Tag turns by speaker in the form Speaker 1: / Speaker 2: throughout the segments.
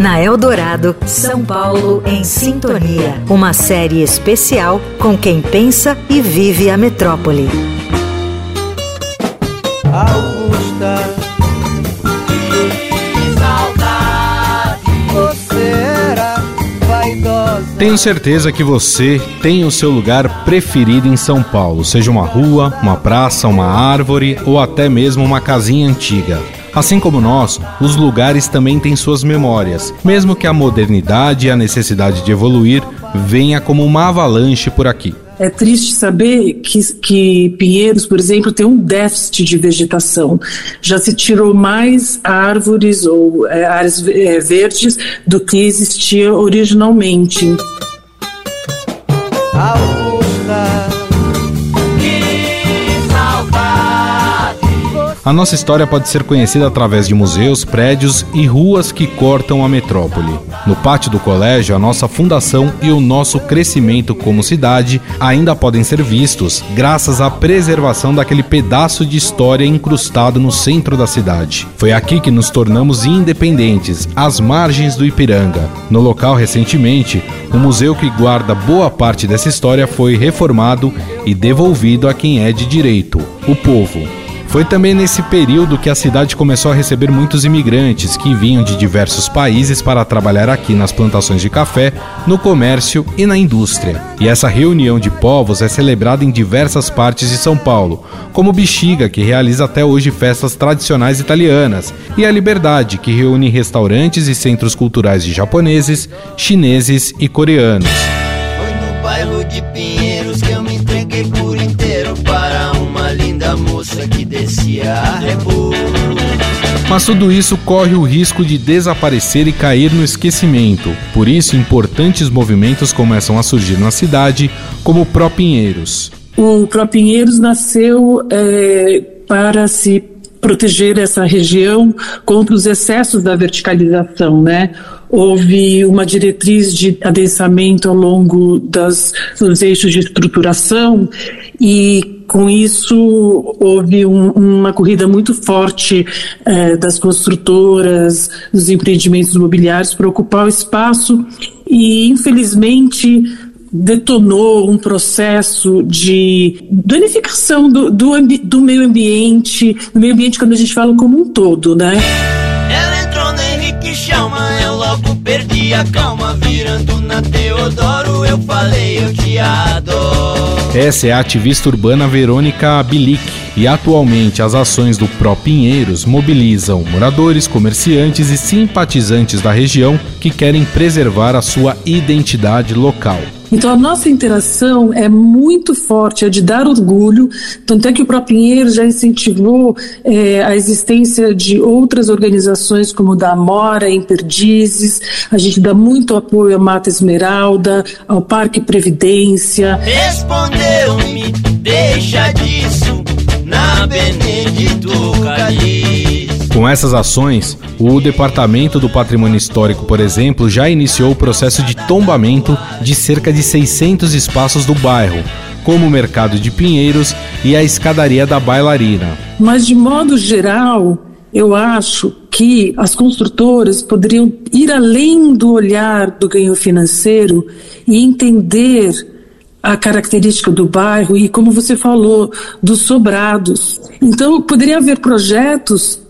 Speaker 1: Na Eldorado, São Paulo em Sintonia. Uma série especial com quem pensa e vive a metrópole.
Speaker 2: Augusta. Que saudade. Você era vaidosa.
Speaker 3: Tenho certeza que você tem o seu lugar preferido em São Paulo, seja uma rua, uma praça, uma árvore ou até mesmo uma casinha antiga. Assim como nós, os lugares também têm suas memórias, mesmo que a modernidade e a necessidade de evoluir venha como uma avalanche por aqui.
Speaker 4: É triste saber que, que Pinheiros, por exemplo, tem um déficit de vegetação. Já se tirou mais árvores ou é, áreas é, verdes do que existia originalmente.
Speaker 2: Augusta.
Speaker 3: A nossa história pode ser conhecida através de museus, prédios e ruas que cortam a metrópole. No pátio do colégio, a nossa fundação e o nosso crescimento como cidade ainda podem ser vistos, graças à preservação daquele pedaço de história incrustado no centro da cidade. Foi aqui que nos tornamos independentes, às margens do Ipiranga. No local, recentemente, o museu que guarda boa parte dessa história foi reformado e devolvido a quem é de direito, o povo. Foi também nesse período que a cidade começou a receber muitos imigrantes que vinham de diversos países para trabalhar aqui nas plantações de café, no comércio e na indústria. E essa reunião de povos é celebrada em diversas partes de São Paulo, como Bexiga, que realiza até hoje festas tradicionais italianas, e a Liberdade, que reúne restaurantes e centros culturais de japoneses, chineses e coreanos.
Speaker 2: Foi no bairro de Pinheiros linda moça que descia a reboco.
Speaker 3: Mas tudo isso corre o risco de desaparecer e cair no esquecimento. Por isso, importantes movimentos começam a surgir na cidade, como o Pro Pinheiros.
Speaker 4: O Pro Pinheiros nasceu é, para se proteger essa região contra os excessos da verticalização, né? Houve uma diretriz de adensamento ao longo das, dos eixos de estruturação e com isso houve um, uma corrida muito forte eh, das construtoras, dos empreendimentos imobiliários para ocupar o espaço e infelizmente detonou um processo de danificação do, do, do, meio ambiente, do meio ambiente quando a gente fala como um todo, né?
Speaker 2: Calma, virando na Teodoro, eu falei, eu te adoro.
Speaker 3: Essa é a ativista urbana Verônica Bilic e atualmente as ações do Pro Pinheiros mobilizam moradores, comerciantes e simpatizantes da região que querem preservar a sua identidade local.
Speaker 4: Então a nossa interação é muito forte, é de dar orgulho, tanto é que o próprio Pinheiro já incentivou é, a existência de outras organizações como da Amora em Perdizes, a gente dá muito apoio à Mata Esmeralda, ao Parque Previdência.
Speaker 2: Respondeu-me, deixa disso, na Benedito Calixto.
Speaker 3: Com essas ações, o Departamento do Patrimônio Histórico, por exemplo, já iniciou o processo de tombamento de cerca de 600 espaços do bairro, como o Mercado de Pinheiros e a Escadaria da Bailarina.
Speaker 4: Mas, de modo geral, eu acho que as construtoras poderiam ir além do olhar do ganho financeiro e entender a característica do bairro e, como você falou, dos sobrados. Então, poderia haver projetos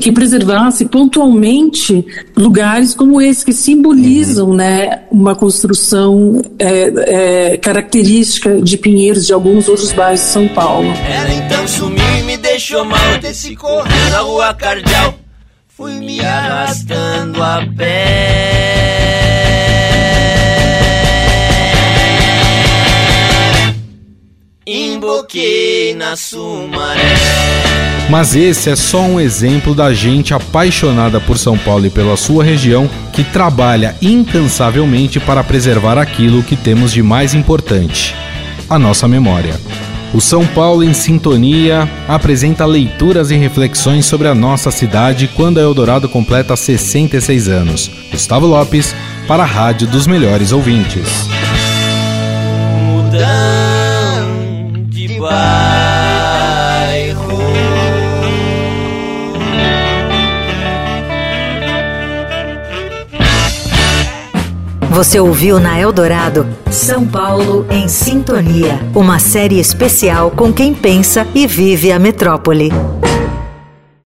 Speaker 4: que preservasse pontualmente lugares como esse que simbolizam uhum. né, uma construção é, é, característica de Pinheiros de alguns outros bairros de São Paulo.
Speaker 2: Ela então sumiu e me deixou mal desse correr na rua Cardeal. Fui me arrastando a pé. Emboquei na Sumaré.
Speaker 3: Mas esse é só um exemplo da gente apaixonada por São Paulo e pela sua região que trabalha incansavelmente para preservar aquilo que temos de mais importante: a nossa memória. O São Paulo em Sintonia apresenta leituras e reflexões sobre a nossa cidade quando a Eldorado completa 66 anos. Gustavo Lopes, para a Rádio dos Melhores Ouvintes.
Speaker 2: De bairro.
Speaker 1: Você ouviu na Eldorado São Paulo em Sintonia, uma série especial com quem pensa e vive a metrópole.